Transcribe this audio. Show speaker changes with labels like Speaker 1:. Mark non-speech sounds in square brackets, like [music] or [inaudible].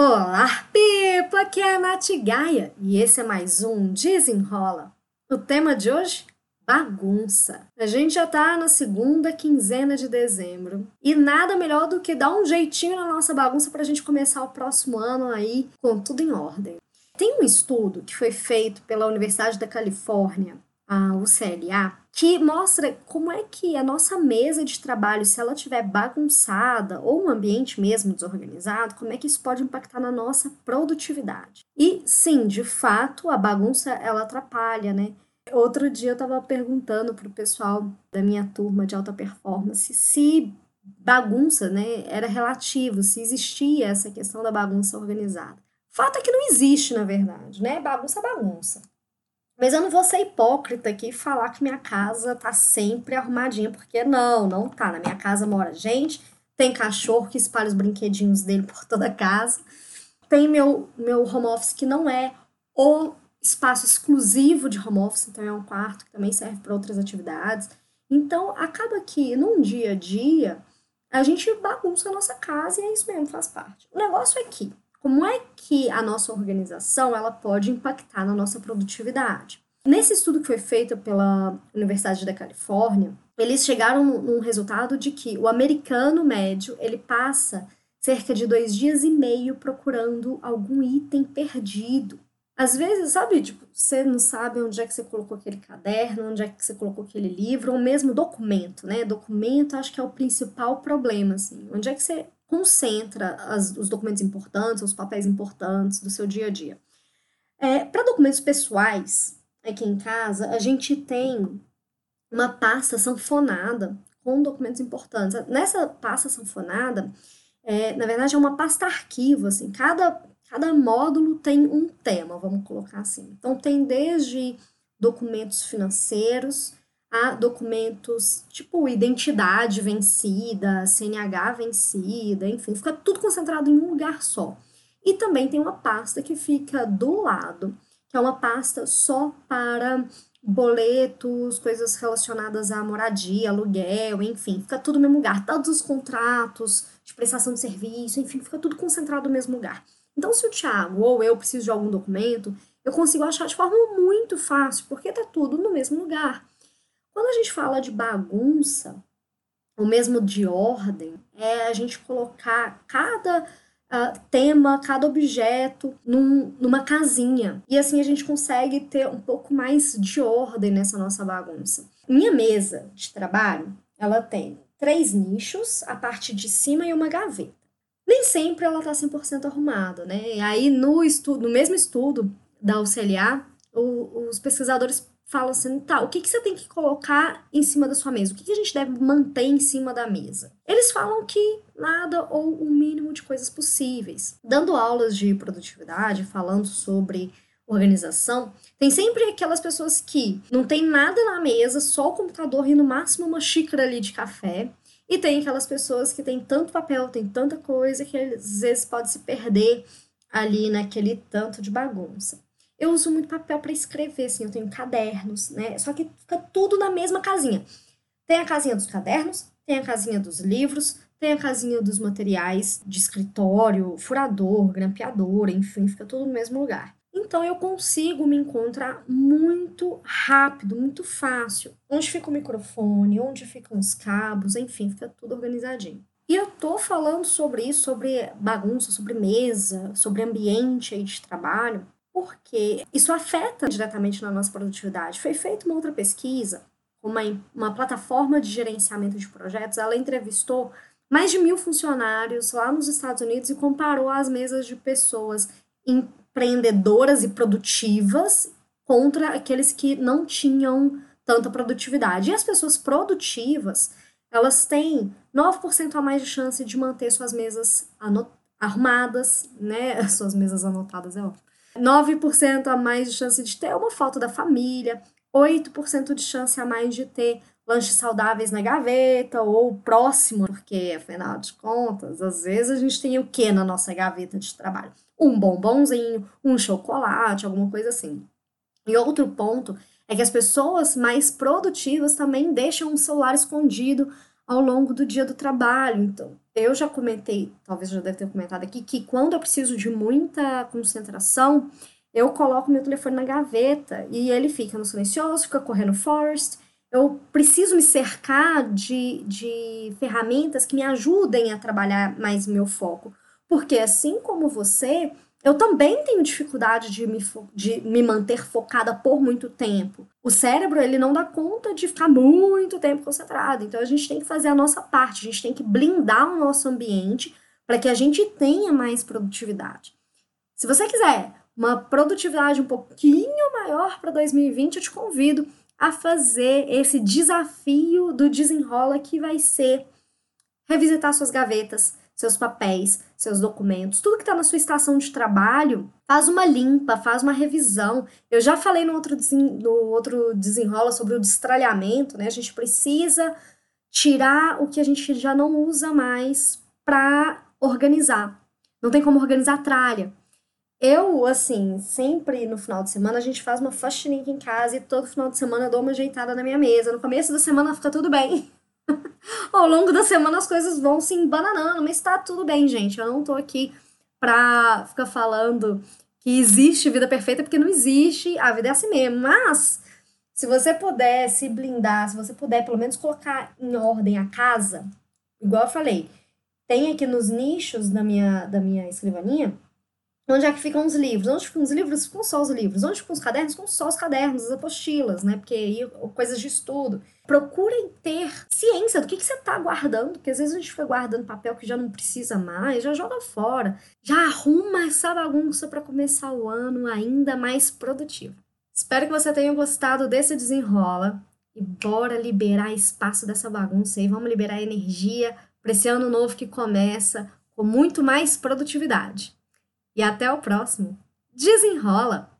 Speaker 1: Olá, Pipa! Aqui é a Nath Gaia e esse é mais um Desenrola. O tema de hoje? Bagunça. A gente já tá na segunda quinzena de dezembro e nada melhor do que dar um jeitinho na nossa bagunça pra gente começar o próximo ano aí com tudo em ordem. Tem um estudo que foi feito pela Universidade da Califórnia, a UCLA, que mostra como é que a nossa mesa de trabalho, se ela estiver bagunçada ou um ambiente mesmo desorganizado, como é que isso pode impactar na nossa produtividade. E sim, de fato, a bagunça ela atrapalha, né? Outro dia eu estava perguntando para o pessoal da minha turma de alta performance se bagunça, né, era relativo, se existia essa questão da bagunça organizada. Fato é que não existe, na verdade, né? Bagunça é bagunça. Mas eu não vou ser hipócrita aqui e falar que minha casa tá sempre arrumadinha, porque não, não tá. Na minha casa mora gente, tem cachorro que espalha os brinquedinhos dele por toda a casa. Tem meu, meu home office que não é o espaço exclusivo de home office, então é um quarto que também serve para outras atividades. Então, acaba que num dia a dia, a gente bagunça a nossa casa e é isso mesmo, faz parte. O negócio é que como é que a nossa organização ela pode impactar na nossa produtividade? Nesse estudo que foi feito pela Universidade da Califórnia, eles chegaram num resultado de que o americano médio ele passa cerca de dois dias e meio procurando algum item perdido. Às vezes, sabe, tipo, você não sabe onde é que você colocou aquele caderno, onde é que você colocou aquele livro, ou mesmo documento, né? Documento acho que é o principal problema, assim. Onde é que você concentra as, os documentos importantes, os papéis importantes do seu dia a dia. É, Para documentos pessoais, aqui em casa, a gente tem uma pasta sanfonada com documentos importantes. Nessa pasta sanfonada, é, na verdade, é uma pasta arquivo, assim, cada, cada módulo tem um tema, vamos colocar assim. Então, tem desde documentos financeiros, a documentos tipo identidade vencida, CNH vencida, enfim, fica tudo concentrado em um lugar só. E também tem uma pasta que fica do lado, que é uma pasta só para boletos, coisas relacionadas à moradia, aluguel, enfim, fica tudo no mesmo lugar. Todos os contratos de prestação de serviço, enfim, fica tudo concentrado no mesmo lugar. Então, se o Thiago ou eu preciso de algum documento, eu consigo achar de forma muito fácil, porque tá tudo no mesmo lugar. Quando a gente fala de bagunça, ou mesmo de ordem, é a gente colocar cada uh, tema, cada objeto num, numa casinha. E assim a gente consegue ter um pouco mais de ordem nessa nossa bagunça. Minha mesa de trabalho, ela tem três nichos, a parte de cima e uma gaveta. Nem sempre ela está 100% arrumada, né? E aí no estudo, no mesmo estudo da UCLA, o, os pesquisadores fala assim, tá, o que, que você tem que colocar em cima da sua mesa? O que, que a gente deve manter em cima da mesa? Eles falam que nada ou o mínimo de coisas possíveis. Dando aulas de produtividade, falando sobre organização, tem sempre aquelas pessoas que não tem nada na mesa, só o computador e no máximo uma xícara ali de café. E tem aquelas pessoas que tem tanto papel, tem tanta coisa que às vezes pode se perder ali naquele tanto de bagunça. Eu uso muito papel para escrever, assim, eu tenho cadernos, né? Só que fica tudo na mesma casinha. Tem a casinha dos cadernos, tem a casinha dos livros, tem a casinha dos materiais de escritório, furador, grampeador, enfim, fica tudo no mesmo lugar. Então eu consigo me encontrar muito rápido, muito fácil. Onde fica o microfone, onde ficam os cabos, enfim, fica tudo organizadinho. E eu tô falando sobre isso, sobre bagunça, sobre mesa, sobre ambiente aí de trabalho, porque isso afeta diretamente na nossa produtividade. Foi feita uma outra pesquisa, uma, uma plataforma de gerenciamento de projetos, ela entrevistou mais de mil funcionários lá nos Estados Unidos e comparou as mesas de pessoas empreendedoras e produtivas contra aqueles que não tinham tanta produtividade. E as pessoas produtivas, elas têm 9% a mais de chance de manter suas mesas arrumadas, né? [laughs] Suas mesas anotadas é ótimo 9% a mais de chance de ter uma foto da família, 8% de chance a mais de ter lanches saudáveis na gaveta ou próximo, porque afinal de contas, às vezes a gente tem o que na nossa gaveta de trabalho? Um bombonzinho, um chocolate, alguma coisa assim. E outro ponto é que as pessoas mais produtivas também deixam um celular escondido ao longo do dia do trabalho. Então, eu já comentei, talvez já deve ter comentado aqui, que quando eu preciso de muita concentração, eu coloco meu telefone na gaveta e ele fica no silencioso, fica correndo forest. Eu preciso me cercar de, de ferramentas que me ajudem a trabalhar mais meu foco. Porque assim como você, eu também tenho dificuldade de me, de me manter focada por muito tempo. O cérebro, ele não dá conta de ficar muito tempo concentrado. Então, a gente tem que fazer a nossa parte. A gente tem que blindar o nosso ambiente para que a gente tenha mais produtividade. Se você quiser uma produtividade um pouquinho maior para 2020, eu te convido a fazer esse desafio do desenrola que vai ser revisitar suas gavetas, seus papéis, seus documentos, tudo que está na sua estação de trabalho, faz uma limpa, faz uma revisão. Eu já falei no outro, no outro desenrola sobre o destralhamento, né? A gente precisa tirar o que a gente já não usa mais para organizar. Não tem como organizar tralha. Eu, assim, sempre no final de semana a gente faz uma faxininha em casa e todo final de semana eu dou uma ajeitada na minha mesa. No começo da semana fica tudo bem. [laughs] [laughs] Ao longo da semana as coisas vão se embananando, mas tá tudo bem, gente. Eu não tô aqui pra ficar falando que existe vida perfeita, porque não existe, a vida é assim mesmo. Mas, se você puder se blindar, se você puder pelo menos colocar em ordem a casa, igual eu falei, tem aqui nos nichos da minha, da minha escrivaninha Onde é que ficam os livros? Onde ficam os livros? Ficam só os livros. Onde ficam os cadernos? Ficam só os cadernos, as apostilas, né? Porque aí, coisas de estudo. Procurem ter ciência do que, que você está guardando, porque às vezes a gente fica guardando papel que já não precisa mais, já joga fora. Já arruma essa bagunça para começar o ano ainda mais produtivo. Espero que você tenha gostado desse desenrola. E bora liberar espaço dessa bagunça aí. Vamos liberar energia para esse ano novo que começa com muito mais produtividade. E até o próximo. Desenrola!